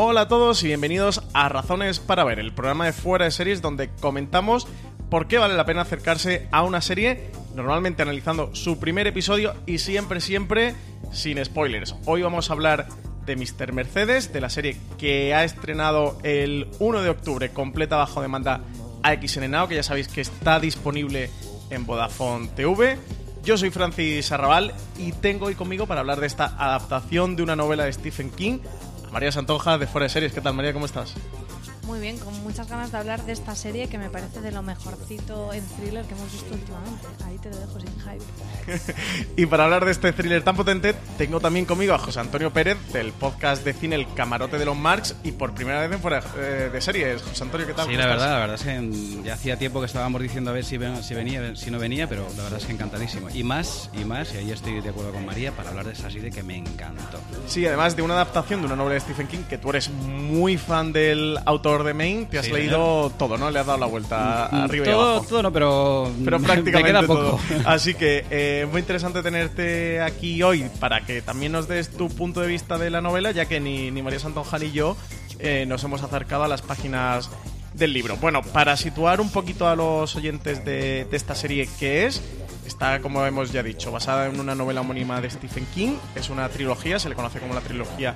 Hola a todos y bienvenidos a Razones para Ver, el programa de fuera de series donde comentamos por qué vale la pena acercarse a una serie, normalmente analizando su primer episodio y siempre, siempre sin spoilers. Hoy vamos a hablar de Mr. Mercedes, de la serie que ha estrenado el 1 de octubre completa bajo demanda a XN Now, que ya sabéis que está disponible en Vodafone TV. Yo soy Francis Arrabal y tengo hoy conmigo para hablar de esta adaptación de una novela de Stephen King María Santonja de Fuera de Series. ¿Qué tal, María? ¿Cómo estás? Muy bien, con muchas ganas de hablar de esta serie que me parece de lo mejorcito en thriller que hemos visto últimamente. Ahí te lo dejo sin hype. y para hablar de este thriller tan potente, tengo también conmigo a José Antonio Pérez del podcast de cine El Camarote de los Marx y por primera vez en fuera eh, de series. José Antonio, ¿qué tal? Sí, la verdad, la verdad es que ya hacía tiempo que estábamos diciendo a ver si, si venía, si no venía, pero la verdad es que encantadísimo. Y más, y más, y ahí estoy de acuerdo con María para hablar de esa serie que me encantó. Sí, además de una adaptación de una novela de Stephen King, que tú eres muy fan del autor de Maine, te has leído todo, ¿no? Le has dado la vuelta mm, arriba y abajo. Todo no, pero, pero prácticamente queda poco. Así que eh, muy interesante tenerte aquí hoy para que también nos des tu punto de vista de la novela, ya que ni, ni María Santonja ni yo eh, nos hemos acercado a las páginas del libro. Bueno, para situar un poquito a los oyentes de, esta serie que es, está, como hemos ya dicho, basada en una novela homónima de Stephen King. Es una trilogía, se le conoce como la trilogía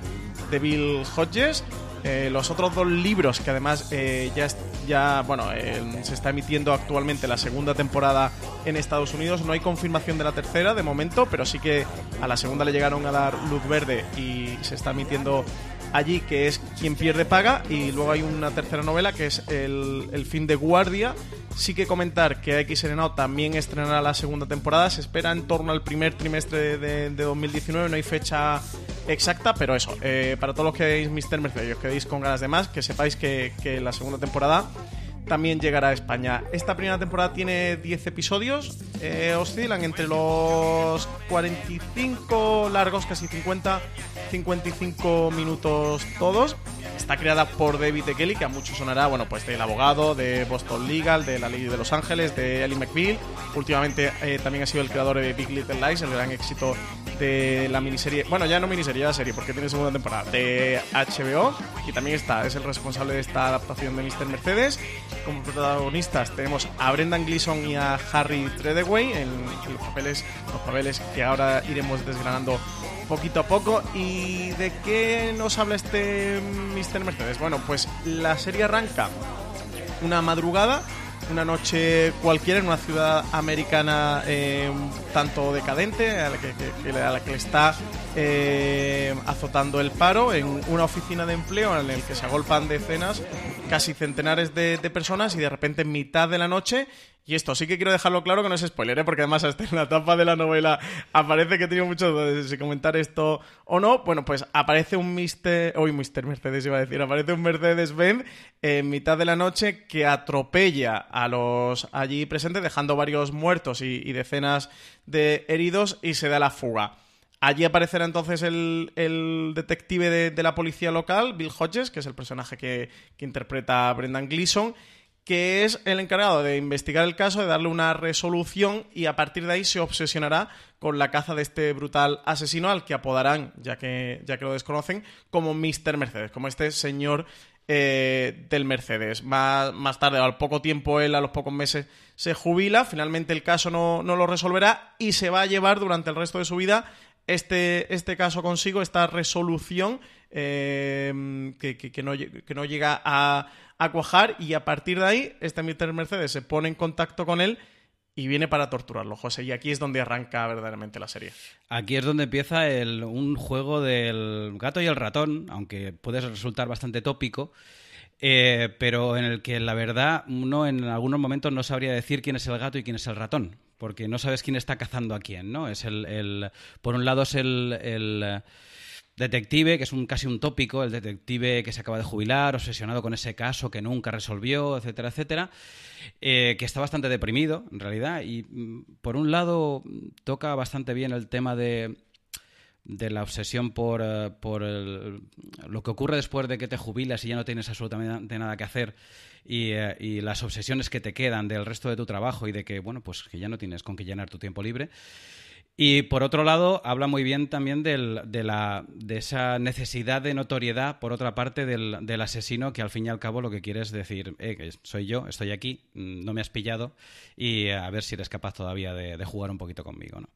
de Bill Hodges. Eh, los otros dos libros, que además eh, ya, ya bueno, eh, se está emitiendo actualmente la segunda temporada en Estados Unidos. No hay confirmación de la tercera de momento, pero sí que a la segunda le llegaron a dar luz verde y se está emitiendo allí, que es Quien pierde paga. Y luego hay una tercera novela que es El, el fin de guardia. Sí que comentar que X Serenado también estrenará la segunda temporada. Se espera en torno al primer trimestre de, de 2019. No hay fecha exacta, pero eso, eh, para todos los que veis Mr. Mercedes, que veis con ganas de más, que sepáis que, que la segunda temporada también llegará a España. Esta primera temporada tiene 10 episodios, eh, oscilan entre los 45 largos, casi 50, 55 minutos todos. Está creada por David de Kelly, que a muchos sonará, bueno, pues del abogado, de Boston Legal, de La Ley de Los Ángeles, de Ellie McBeal. Últimamente eh, también ha sido el creador de Big Little Lies, el gran éxito de la miniserie, bueno, ya no miniserie, ya serie, porque tiene segunda temporada, de HBO. Y también está, es el responsable de esta adaptación de Mr. Mercedes. Como protagonistas tenemos a Brendan Gleeson y a Harry Treadaway en, los papeles, los papeles que ahora iremos desgranando poquito a poco. ¿Y de qué nos habla este Mr. Mercedes? Bueno, pues la serie arranca una madrugada, una noche cualquiera en una ciudad americana eh, tanto decadente, a la que, a la que está eh, azotando el paro, en una oficina de empleo en el que se agolpan decenas, casi centenares de, personas y de repente en mitad de la noche y esto sí que quiero dejarlo claro que no es spoiler, ¿eh? porque además hasta en la tapa de la novela aparece que he tenido mucho de si comentar esto o no. Bueno, pues aparece un Mister... Uy, Mister Mercedes iba a decir. Aparece un Mercedes-Benz en mitad de la noche que atropella a los allí presentes, dejando varios muertos y, decenas de heridos y se da la fuga. Allí aparecerá entonces el, detective de, la policía local, Bill Hodges, que es el personaje que, interpreta a Brendan Gleeson, que es el encargado de investigar el caso, de darle una resolución y a partir de ahí se obsesionará con la caza de este brutal asesino al que apodarán, ya que, ya que lo desconocen, como Mr. Mercedes, como este señor eh, del Mercedes. Más, más tarde, al poco tiempo, él a los pocos meses se jubila, finalmente el caso no, lo resolverá y se va a llevar durante el resto de su vida este, este caso consigo, esta resolución eh, que, no, que no llega a a cuajar y a partir de ahí este Mr. Mercedes se pone en contacto con él y viene para torturarlo, José. Y aquí es donde arranca verdaderamente la serie. Aquí es donde empieza el, un juego del gato y el ratón, aunque puede resultar bastante tópico. Eh, pero en el que la verdad uno en algunos momentos no sabría decir quién es el gato y quién es el ratón, porque no sabes quién está cazando a quién, ¿no? Es el, por un lado es el, el detective, que es un casi un tópico, el detective que se acaba de jubilar, obsesionado con ese caso que nunca resolvió, etcétera, etcétera, eh, que está bastante deprimido, en realidad, y mm, por un lado toca bastante bien el tema de de la obsesión por, eh, por lo que ocurre después de que te jubilas y ya no tienes absolutamente nada que hacer y, eh, y, las obsesiones que te quedan del resto de tu trabajo y de que, bueno, pues que ya no tienes con qué llenar tu tiempo libre. Y por otro lado, habla muy bien también del, de, la, de esa necesidad de notoriedad, por otra parte, del, del, asesino, que al fin y al cabo lo que quiere es decir, eh, soy yo, estoy aquí, mm, no me has pillado, y a ver si eres capaz todavía de, de jugar un poquito conmigo, ¿no?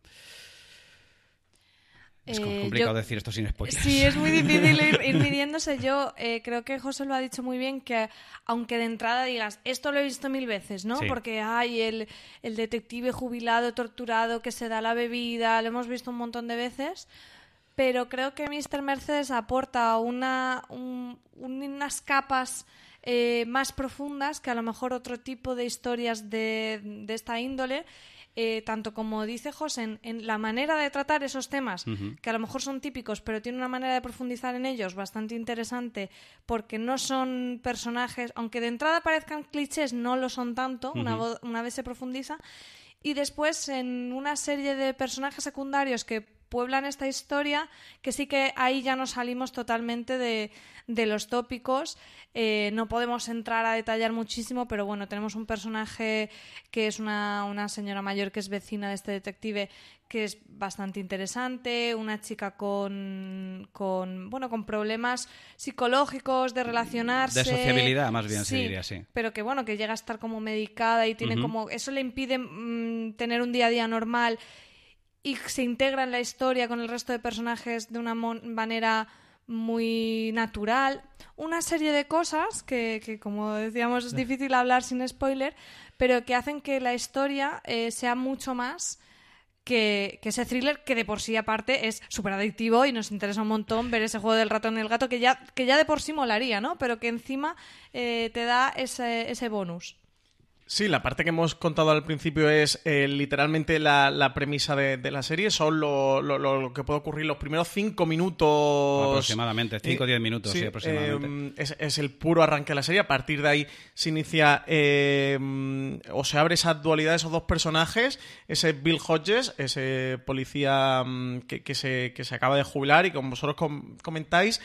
Es Eh, complicado yo- decir esto sin spoilers. Sí, es muy difícil ir, ir midiéndose. Yo eh, creo que José lo ha dicho muy bien, que aunque de entrada digas, esto lo he visto mil veces, ¿no? Sí. Porque hay el, el detective jubilado, torturado, que se da la bebida, lo hemos visto un montón de veces. Pero creo que Mr. Mercedes aporta una, un- unas capas eh, más profundas que a lo mejor otro tipo de historias de, de esta índole. Eh, tanto como dice José, en, en la manera de tratar esos temas, que a lo mejor son típicos, pero tiene una manera de profundizar en ellos bastante interesante, porque no son personajes, aunque de entrada parezcan clichés, no lo son tanto, una vez se profundiza. Y después en una serie de personajes secundarios que pueblan esta historia, que sí que ahí ya nos salimos totalmente de, de los tópicos. Eh, no podemos entrar a detallar muchísimo, pero bueno, tenemos un personaje que es una, una señora mayor que es vecina de este detective que es bastante interesante, una chica con, con bueno con problemas psicológicos de relacionarse De sociabilidad, más bien, se Sí, diría, sí. pero que bueno, que llega a estar como medicada y tiene como eso le impide mm, tener un día a día normal y se integra en la historia con el resto de personajes de una manera muy natural. Una serie de cosas que, que, como decíamos, es difícil hablar sin spoiler, pero que hacen que la historia eh, sea mucho más que, que ese thriller que de por sí aparte es súper adictivo y nos interesa un montón ver ese juego del ratón y el gato que ya, que ya de por sí molaría, ¿no? Pero que encima eh, te da ese, ese bonus. Sí, la parte que hemos contado al principio es eh, literalmente la, la premisa de, de la serie. Son lo, lo- lo- lo que puede ocurrir los primeros cinco minutos. Aproximadamente, cinco o diez minutos, sí, aproximadamente. eh, es, es el puro arranque de la serie. A partir de ahí se inicia eh, o se abre esa dualidad de esos dos personajes. Ese Bill Hodges, ese policía mm, que, que se, que se acaba de jubilar y como vosotros com- comentáis,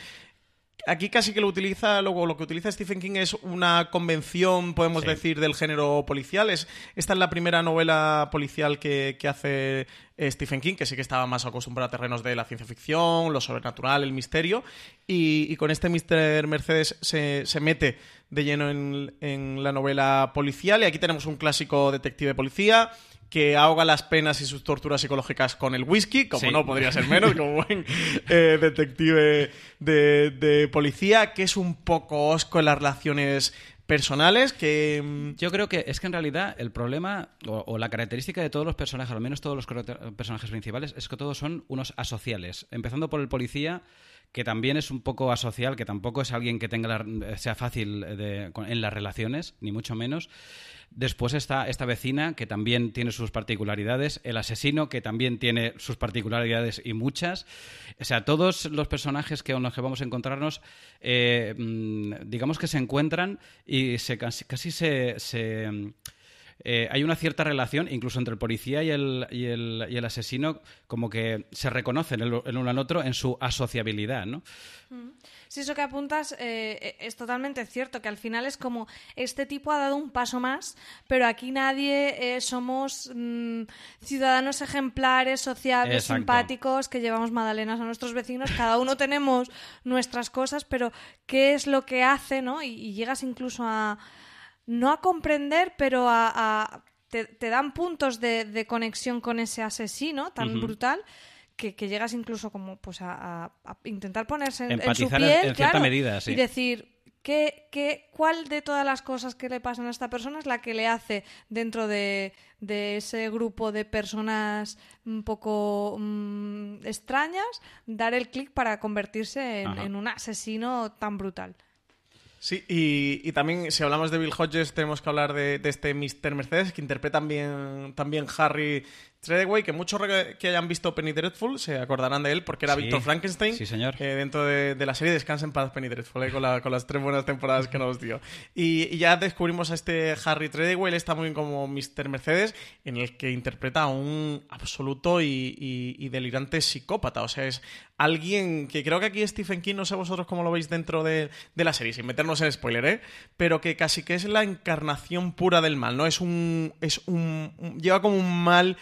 Aquí casi que lo utiliza, lo, lo que utiliza Stephen King es una convención, podemos Sí. decir, del género policial. Es, esta es la primera novela policial que, que hace eh, Stephen King, que sí que estaba más acostumbrado a terrenos de la ciencia ficción, lo sobrenatural, el misterio. Y, y con este Mr. Mercedes se, se mete de lleno en, en la novela policial. Y aquí tenemos un clásico detective policía que ahoga las penas y sus torturas psicológicas con el whisky, como Sí. no podría ser menos, como buen eh, detective de, de policía, que es un poco osco en las relaciones personales, que... mm, Yo creo que es que en realidad el problema o, o la característica de todos los personajes, al menos todos los personajes principales, es que todos son unos asociales. Empezando por el policía, que también es un poco asocial, que tampoco es alguien que tenga la- sea fácil en las relaciones, ni mucho menos. Después está esta vecina, que también tiene sus particularidades. El asesino, que también tiene sus particularidades y muchas. O sea, todos los personajes que, con los que vamos a encontrarnos, eh, mm, digamos que se encuentran y se, casi, casi se... se, eh, hay una cierta relación, incluso entre el policía y el, y el, y el asesino, como que se reconocen el, el uno al otro en su asociabilidad, ¿no? Sí, eso que apuntas eh, es totalmente cierto, que al final es como este tipo ha dado un paso más, pero aquí nadie eh, somos mm, ciudadanos ejemplares, sociables, Exacto. simpáticos, que llevamos magdalenas a nuestros vecinos, cada uno tenemos nuestras cosas, pero ¿qué es lo que hace, no? Y, y llegas incluso a, no a comprender, pero a... a- te, te dan puntos de, de conexión con ese asesino tan brutal que, que llegas incluso como pues a, intentar ponerse en, en su en- piel en cierta claro, medida, sí. y decir ¿qué, qué, cuál de todas las cosas que le pasan a esta persona es la que le hace dentro de, de ese grupo de personas un poco mm, extrañas dar el clic para convertirse en un asesino tan brutal Sí, y, y también si hablamos de Bill Hodges tenemos que hablar de, de este Mr. Mercedes, que interpreta también, también Harry Treadway, que muchos que hayan visto Penny Dreadful se acordarán de él porque era Víctor Frankenstein. Sí, señor. Que dentro de, la serie Descansa en paz Penny Dreadful, eh, con, las tres buenas temporadas que nos dio. Y, ya descubrimos a este Harry Treadway, él está muy bien como Mr. Mercedes, en el que interpreta a un absoluto y, delirante psicópata. O sea, es alguien que creo que aquí Stephen King, no sé vosotros cómo lo veis dentro de, de la serie, sin meternos en spoiler, ¿eh? Pero que casi que es la encarnación pura del mal, ¿no? Es un. Es un lleva como un mal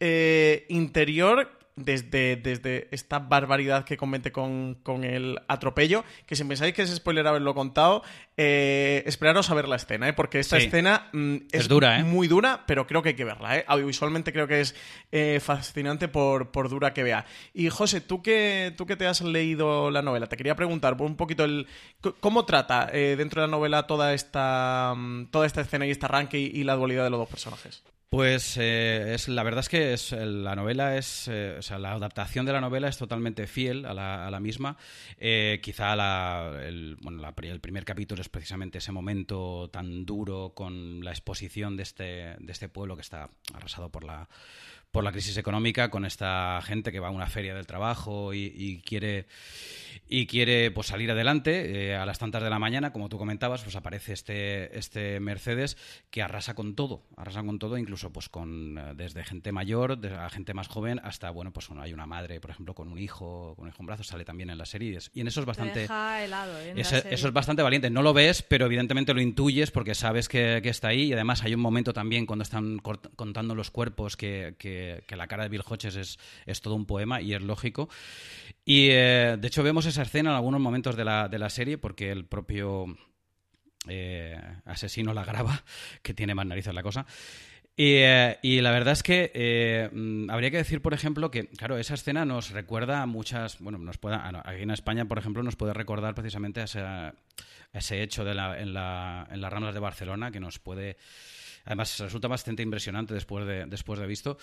eh, interior desde, desde esta barbaridad que comete con, el atropello, que si pensáis que es spoiler haberlo contado, eh, esperaros a ver la escena, ¿eh? porque esta escena mm, es, dura, ¿eh? muy dura, pero creo que hay que verla. ¿eh? Audiovisualmente creo que es eh, fascinante por, por, dura que vea. Y José, tú que, tú que te has leído la novela, te quería preguntar un poquito el cómo trata dentro de la novela toda esta, mm, toda esta escena y este arranque y la dualidad de los dos personajes. Pues eh, es, la verdad es que es, la novela es, eh, o sea, la adaptación de la novela es totalmente fiel a la, misma. Eh, quizá el, bueno, el primer capítulo es precisamente ese momento tan duro con la exposición de este, de este pueblo que está arrasado por la, por la crisis económica con esta gente que va a una feria del trabajo y, quiere y quiere pues salir adelante eh, a las tantas de la mañana como tú comentabas pues aparece este este Mercedes que arrasa con todo arrasa con todo incluso pues con eh, desde gente mayor a gente más joven hasta bueno pues hay una madre por ejemplo con un hijo con un hijo en brazos sale también en las series y en eso es bastante ¿eh? eso, es bastante valiente no lo ves pero evidentemente lo intuyes porque sabes que, está ahí y además hay un momento también cuando están contando los cuerpos que que, la cara de Bill Hodges es, es, todo un poema y es lógico. Y eh, de hecho vemos esa escena en algunos momentos de la, de la serie porque el propio eh, asesino la graba, que tiene más narices la cosa. Y, eh, y, la verdad es que mm, habría que decir, por ejemplo, que, claro, esa escena nos recuerda a muchas. Bueno, nos puede, aquí en España, por ejemplo, nos puede recordar precisamente a ese hecho de la, en, la, en las ramas de Barcelona que nos puede. Además, resulta bastante impresionante después de, después de visto,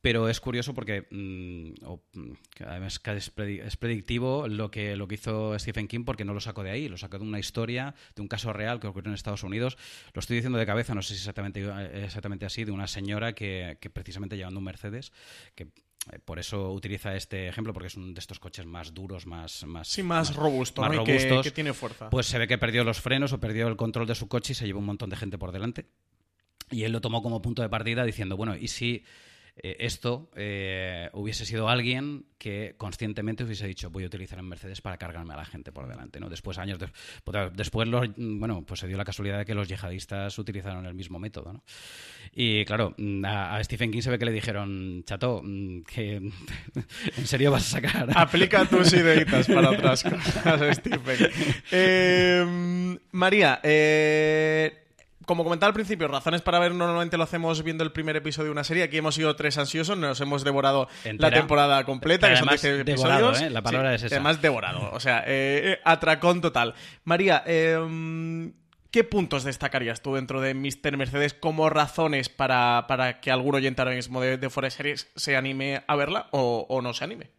pero es curioso porque mm, mm, además es, predictivo lo que, lo que hizo Stephen King porque no lo sacó de ahí, lo sacó de una historia, de un caso real que ocurrió en Estados Unidos. Lo estoy diciendo de cabeza, no sé si exactamente, exactamente así, de una señora que, precisamente llevando un Mercedes, que eh, por eso utiliza este ejemplo, porque es uno de estos coches más duros, más... más sí, más, robusto, más robustos. Que, tiene fuerza. Pues se ve que perdió los frenos o perdió el control de su coche y se llevó un montón de gente por delante. Y él lo tomó como punto de partida diciendo, bueno, ¿y si eh, esto eh, hubiese sido alguien que conscientemente hubiese dicho voy a utilizar en Mercedes para cargarme a la gente por delante no después años después los, bueno pues se dio la casualidad de que los yihadistas utilizaron el mismo método ¿no? y claro a, Stephen King se ve que le dijeron chato mm, que en serio vas a sacar aplica tus ideitas para otras cosas Stephen. Eh, María eh como comentaba al principio, razones para ver normalmente lo hacemos viendo el primer episodio de una serie. Aquí hemos sido tres ansiosos, nos hemos devorado la temporada completa, que son episodios. ¿eh? La palabra es esa. Además, devorado. O sea, eh, eh, atracón total. María, em, ¿qué puntos destacarías tú dentro de Mr. Mercedes como razones para, que algún oyente ahora mismo de, de Forest Series se anime a verla o no se anime?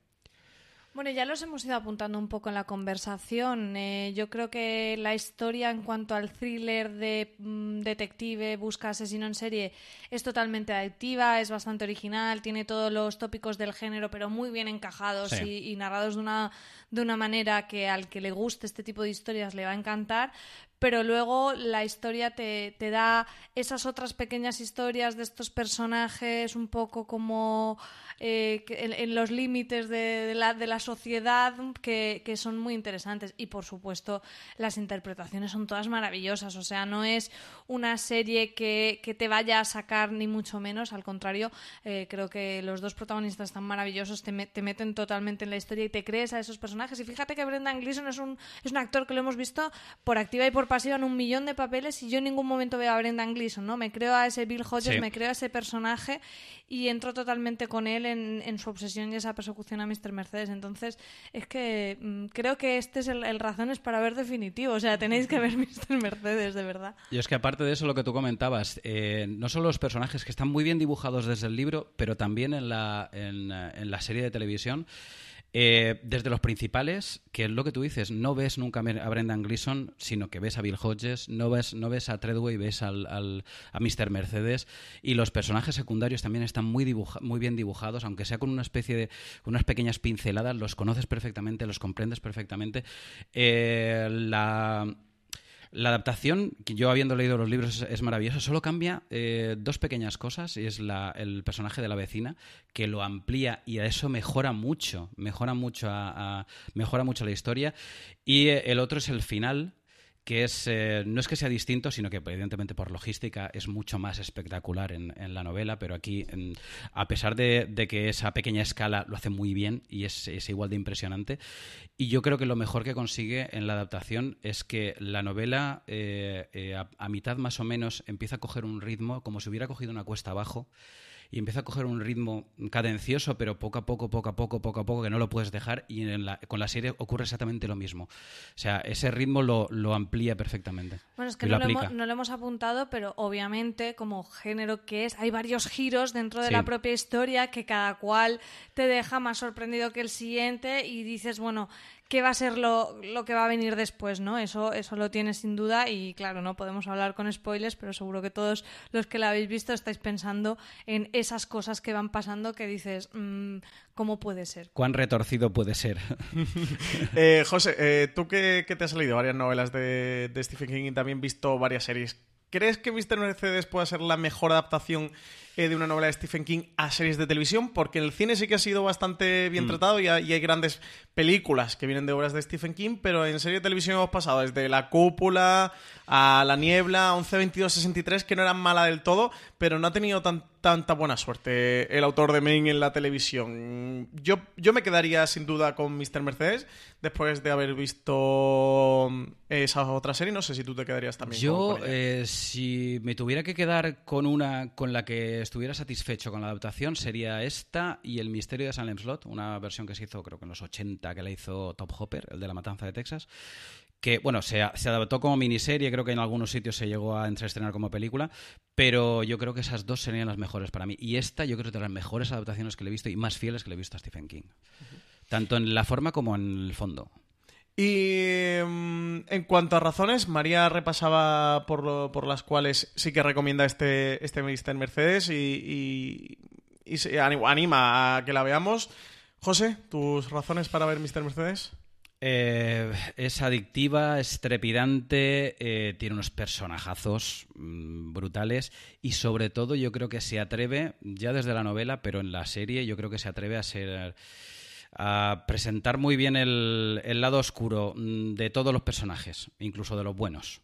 Bueno, ya los hemos ido apuntando un poco en la conversación. Eh, yo creo que la historia en cuanto al thriller de mm, detective busca asesino en serie es totalmente adictiva, es bastante original, tiene todos los tópicos del género, pero muy bien encajados y, y, narrados de una, de una manera que al que le guste este tipo de historias le va a encantar pero luego la historia te, te, da esas otras pequeñas historias de estos personajes un poco como eh, en, los límites de, la, de, la, sociedad que, que, son muy interesantes. Y por supuesto, las interpretaciones son todas maravillosas. O sea, no es una serie que, que te vaya a sacar ni mucho menos. Al contrario, eh, creo que los dos protagonistas están maravillosos, te, te, meten totalmente en la historia y te crees a esos personajes. Y fíjate que Brendan Gleeson es un, es un actor que lo hemos visto por activa y por pasiva en un millón de papeles y yo en ningún momento veo a Brendan Gleeson, ¿no? Me creo a ese Bill Hodges, me creo a ese personaje y entro totalmente con él en, su obsesión y esa persecución a Mr. Mercedes. Entonces, es que mm, creo que este es el, razones para ver definitivo. O sea, tenéis que ver Mr. Mercedes, de verdad. Y es que aparte de eso, lo que tú comentabas, eh, no solo los personajes que están muy bien dibujados desde el libro, pero también en la, en, en la serie de televisión. Eh, desde los principales, que es lo que tú dices, no ves nunca a Brendan Gleeson, sino que ves a Bill Hodges, no ves, no ves a Treadway, ves al, al, a Mr. Mercedes, y los personajes secundarios también están muy, muy bien dibujados, aunque sea con una especie de unas pequeñas pinceladas, los conoces perfectamente, los comprendes perfectamente. Eh, la la adaptación, que yo habiendo leído los libros, es, maravillosa. Solo cambia eh, dos pequeñas cosas. Y es la, el personaje de la vecina, que lo amplía y a eso mejora mucho. Mejora mucho, a, mejora mucho la historia. Y eh, el otro es el final, que es eh, no es que sea distinto, sino que evidentemente por logística es mucho más espectacular en, la novela, pero aquí, a pesar de, que esa pequeña escala lo hace muy bien y es, igual de impresionante, y yo creo que lo mejor que consigue en la adaptación es que la novela eh, eh, a mitad más o menos empieza a coger un ritmo como si hubiera cogido una cuesta abajo y empieza a coger un ritmo cadencioso, pero poco a poco, poco a poco, poco a poco, que no lo puedes dejar. Y con la serie ocurre exactamente lo mismo. O sea, ese ritmo lo, lo amplía perfectamente. Bueno, es que no lo, hemos, no lo, hemos, apuntado, pero obviamente, como género que es, hay varios giros dentro de la propia historia que cada cual te deja más sorprendido que el siguiente y dices, bueno, qué va a ser lo, lo, que va a venir después, ¿no? Eso, eso lo tiene sin duda y claro, no podemos hablar con spoilers, pero seguro que todos los que la habéis visto estáis pensando en esas cosas que van pasando que dices, mm, ¿cómo puede ser? ¿Cuán retorcido puede ser? eh, José, eh, tú que, te has leído varias novelas de, de Stephen King y también visto varias series, ¿crees que Mr. Mercedes pueda ser la mejor adaptación eh, de una novela de Stephen King a series de televisión, porque en el cine sí que ha sido bastante bien mm. tratado y, hay grandes películas que vienen de obras de Stephen King, pero en serie de televisión hemos pasado desde La Cúpula a La Niebla, 11, 22, 63, que no eran mala del todo, pero no ha tenido tanta buena suerte el autor de Main en la televisión. Yo, yo me quedaría sin duda con Mr. Mercedes después de haber visto esa otra serie. No sé si tú te quedarías también. Yo, eh, si me tuviera que quedar con una con la que estuviera satisfecho con la adaptación sería esta y El misterio de Salem Slot, una versión que se hizo creo que en los 80 que la hizo Top Hopper, el de la matanza de Texas, que bueno, se, se, adaptó como miniserie, creo que en algunos sitios se llegó a entreestrenar como película, pero yo creo que esas dos serían las mejores para mí. Y esta yo creo que es de las mejores adaptaciones que le he visto y más fieles que le he visto a Stephen King. Tanto en la forma como en el fondo. Y mm, en cuanto a razones, María repasaba por, por las cuales sí que recomienda este, este Mr. Mercedes y, y, se anima a que la veamos. José, ¿tus razones para ver Mr. Mercedes? Eh, es adictiva, es trepidante, eh, tiene unos personajazos mm, brutales y sobre todo yo creo que se atreve, ya desde la novela, pero en la serie yo creo que se atreve a ser a presentar muy bien el, lado oscuro mm, de todos los personajes, incluso de los buenos.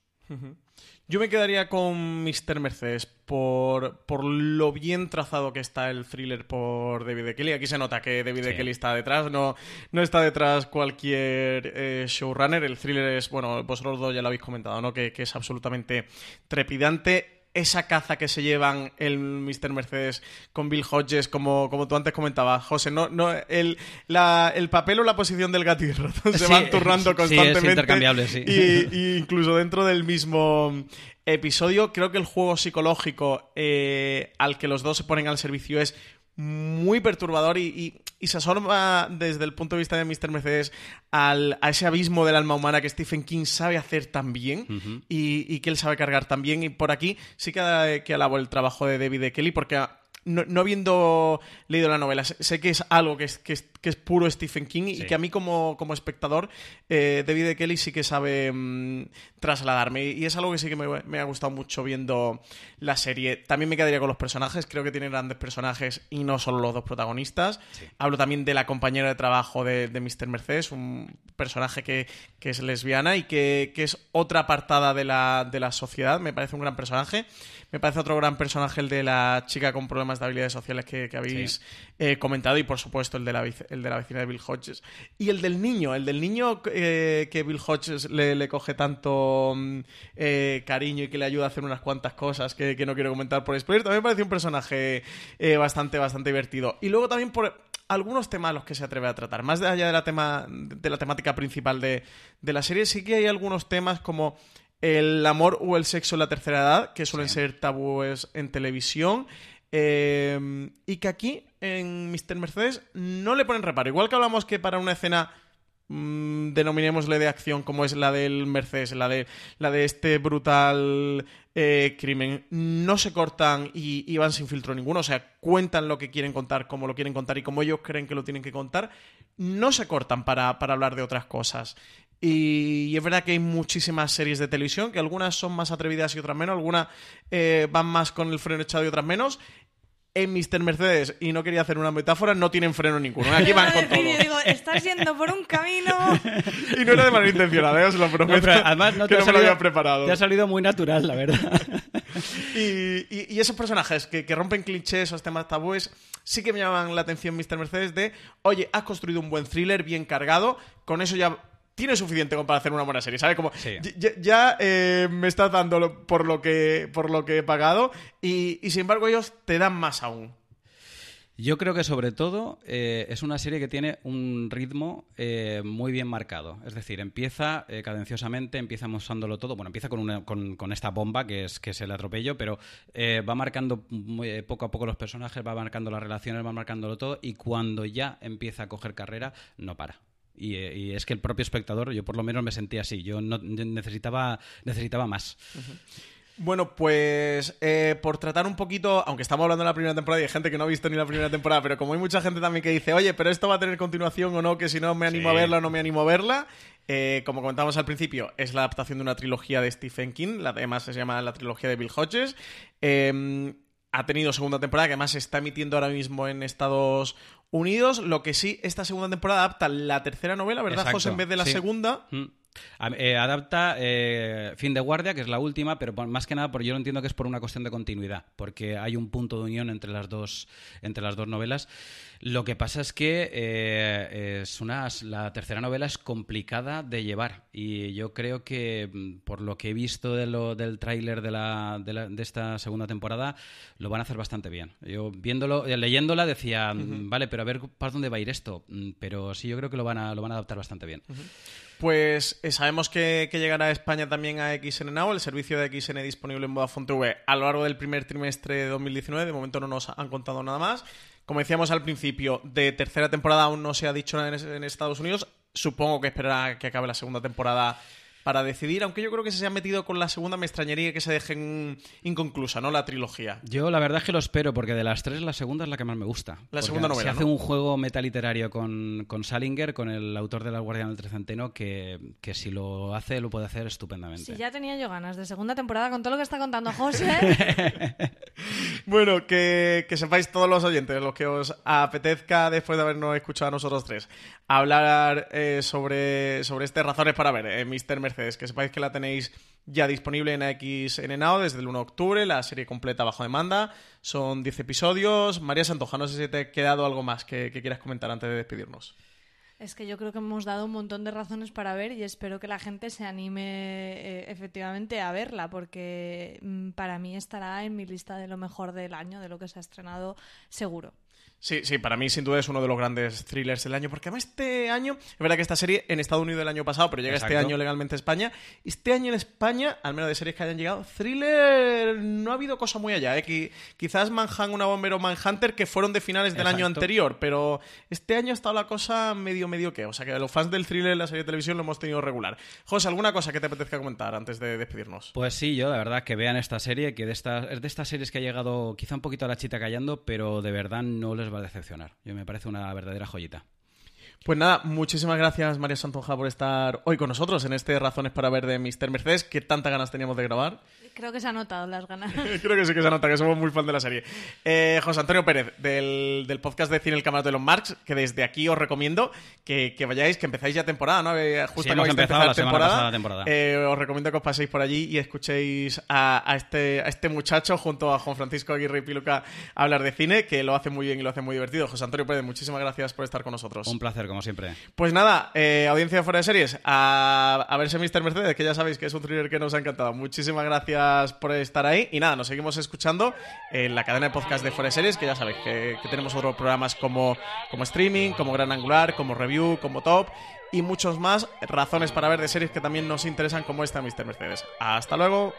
Yo me quedaría con Mr. Mercedes por, por, lo bien trazado que está el thriller por David e. Kelly. Aquí se nota que David E. Kelly está detrás, no, no está detrás cualquier eh, showrunner. El thriller es, bueno, vosotros dos ya lo habéis comentado, ¿no? Que, que es absolutamente trepidante esa caza que se llevan el Mr. Mercedes con Bill Hodges, como, como tú antes comentabas, José, no, no, el, la, el papel o la posición del gato y se van turrando constantemente. Sí, es intercambiable, sí. Y, incluso dentro del mismo episodio, creo que el juego psicológico eh, al que los dos se ponen al servicio es muy perturbador y, se asoma desde el punto de vista de Mr. Mercedes al, a ese abismo del alma humana que Stephen King sabe hacer tan bien y, que él sabe cargar tan bien. Y por aquí sí que, que alabo el trabajo de David e. Kelly porque no, no, habiendo leído la novela, sé que es algo que es, que es, puro Stephen King y que a mí como, como espectador, eh, David e. Kelly sí que sabe mm, trasladarme. Y es algo que sí que me, ha gustado mucho viendo la serie. También me quedaría con los personajes, creo que tiene grandes personajes y no solo los dos protagonistas. Hablo también de la compañera de trabajo de, de Mr. Mercedes, un personaje que, que es lesbiana y que, que, es otra apartada de la, de la sociedad. Me parece un gran personaje. Me parece otro gran personaje el de la chica con problemas de habilidades sociales que, habéis eh, comentado y por supuesto el de, la, el de la vecina de Bill Hodges. Y el del niño, el del niño eh, que Bill Hodges le, coge tanto mm, eh, cariño y que le ayuda a hacer unas cuantas cosas que, no quiero comentar por spoiler, también me parece un personaje bastante, bastante divertido. Y luego también por algunos temas a los que se atreve a tratar. Más allá de la, tema, de la temática principal de, de la serie, sí que hay algunos temas como el amor o el sexo en la tercera edad, que suelen ser tabúes en televisión. Eh, y que aquí en Mr. Mercedes no le ponen reparo. Igual que hablamos que para una escena mm, denominémosle de acción como es la del Mercedes, la de, la de este brutal eh, crimen, no se cortan y, van sin filtro ninguno, o sea, cuentan lo que quieren contar, como lo quieren contar y como ellos creen que lo tienen que contar, no se cortan para, para hablar de otras cosas. Y, y es verdad que hay muchísimas series de televisión, que algunas son más atrevidas y otras menos, algunas eh, van más con el freno echado y otras menos. En Mr. Mercedes, y no quería hacer una metáfora, no tienen freno ninguno. Aquí van con todo. Yo digo, estás yendo por un camino. Y no era de manera intencionada, ¿eh? os lo prometo. No, pero además no que te, no ha me lo salido, había preparado. te ha salido muy natural, la verdad. Y, y- y esos personajes que, que rompen clichés, esos temas tabúes, sí que me llaman la atención Mr. Mercedes de, oye, has construido un buen thriller bien cargado, con eso ya tiene suficiente como para hacer una buena serie, ¿sabes? Como Sí. ya, eh, me estás dando lo- por lo que por lo que he pagado y, y sin embargo ellos te dan más aún. Yo creo que sobre todo eh, es una serie que tiene un ritmo eh, muy bien marcado. Es decir, empieza eh, cadenciosamente, empieza mostrándolo todo. Bueno, empieza con, una- con, con esta bomba que es, que es el atropello, pero va marcando muy- poco a poco los personajes, va marcando las relaciones, va marcándolo todo y cuando ya empieza a coger carrera, no para. Y, y es que el propio espectador, yo por lo menos me sentía así. Yo no, necesitaba, necesitaba más. Bueno, pues eh, por tratar un poquito, aunque estamos hablando de la primera temporada y hay gente que no ha visto ni la primera temporada, pero como hay mucha gente también que dice, oye, pero esto va a tener continuación o no, que si no me animo Sí. a verla o no me animo a verla, eh, como comentamos al principio, es la adaptación de una trilogía de Stephen King, la además se llama la trilogía de Bill Hodges. Eh, ha tenido segunda temporada que además se está emitiendo ahora mismo en Estados Unidos. Lo que sí, esta segunda temporada adapta la tercera novela, ¿verdad, Exacto, José? En vez de la sí. segunda. Mm. Eh, adapta eh, Fin de Guardia, que es la última, pero por- más que nada porque yo lo entiendo que es por una cuestión de continuidad, porque hay un punto de unión entre las dos, entre las dos novelas. Lo que pasa es que eh, es una, la tercera novela es complicada de llevar y yo creo que mm, por lo que he visto de lo, del tráiler de, la, de, de esta segunda temporada lo van a hacer bastante bien. Yo viéndolo, eh, leyéndola decía, mm, vale, pero a ver para dónde va a ir esto. Mm, Pero sí, yo creo que lo van a, lo van a adaptar bastante bien. Pues eh, sabemos que, llegará a España también a XN Now, el servicio de XN disponible en Vodafone TV a lo largo del primer trimestre de 2019. De momento no nos han contado nada más. Como decíamos al principio, de tercera temporada aún no se ha dicho nada en, en Estados Unidos. Supongo que esperará que acabe la segunda temporada para decidir, aunque yo creo que si se han metido con la segunda me extrañaría que se dejen inconclusa, ¿no? La trilogía. Yo la verdad es que lo espero, porque de las tres, la segunda es la que más me gusta. La segunda novela, Se hace ¿no? un juego metaliterario con, con Salinger, con el autor de La Guardiana del Trecenteno, que, que si lo hace, lo puede hacer estupendamente. Si ya tenía yo ganas de segunda temporada con todo lo que está contando José. Bueno, que, que sepáis todos los oyentes, los que os apetezca, después de habernos escuchado a nosotros tres, hablar eh, sobre, sobre este Razones para Ver, eh, Mr. Mercedes, que sepáis que la tenéis ya disponible en XN Now desde el 1 de octubre, la serie completa bajo demanda, son 10 episodios. María Santoja, no sé si te ha quedado algo más que, que quieras comentar antes de despedirnos. Es que yo creo que hemos dado un montón de razones para ver y espero que la gente se anime eh, efectivamente a verla porque mm, para mí estará en mi lista de lo mejor del año, de lo que se ha estrenado seguro. Sí, sí, para mí sin duda es uno de los grandes thrillers del año, porque además este año, es verdad que esta serie en Estados Unidos el año pasado, pero llega este año legalmente a España. Este año en España, al menos de series que hayan llegado, thriller no ha habido cosa muy allá. ¿eh? Qui- quizás Manhunt, una bombero Manhunter, que fueron de finales del año anterior, pero este año ha estado la cosa medio, medio que. O sea que los fans del thriller en la serie de televisión lo hemos tenido regular. José, ¿alguna cosa que te apetezca comentar antes de despedirnos? Pues sí, yo, la verdad, que vean esta serie, que de estas, es de estas series que ha llegado quizá un poquito a la chita callando, pero de verdad no les va a decepcionar. Yo me parece una verdadera joyita. Pues nada, muchísimas gracias María Santonja por estar hoy con nosotros en este Razones para Ver de Mr. Mercedes, que tanta ganas teníamos de grabar. Creo que se han notado las ganas. Creo que sí que se nota que somos muy fan de la serie. Eh, José Antonio Pérez, del, del podcast de Cine El Camarote de los Marx, que desde aquí os recomiendo que, que vayáis, que empezáis ya temporada, ¿no? Eh, Justo Sí, hemos acabáis de empezado empezar la semana pasada la temporada. Eh, os recomiendo que os paséis por allí y escuchéis a, a este, a este muchacho junto a Juan Francisco Aguirre y Piluca hablar de cine, que lo hace muy bien y lo hace muy divertido. José Antonio Pérez, muchísimas gracias por estar con nosotros. Un como siempre. Pues nada, eh, audiencia de fuera de series, a, verse Mr. Mercedes, que ya sabéis que es un thriller que nos ha encantado. Muchísimas gracias por estar ahí. Y nada, nos seguimos escuchando en la cadena de podcast de fuera de series, que ya sabéis que, que tenemos otros programas como, como streaming, como Gran Angular, como review, como top y muchos más razones para ver de series que también nos interesan como esta Mr. Mercedes. Hasta luego.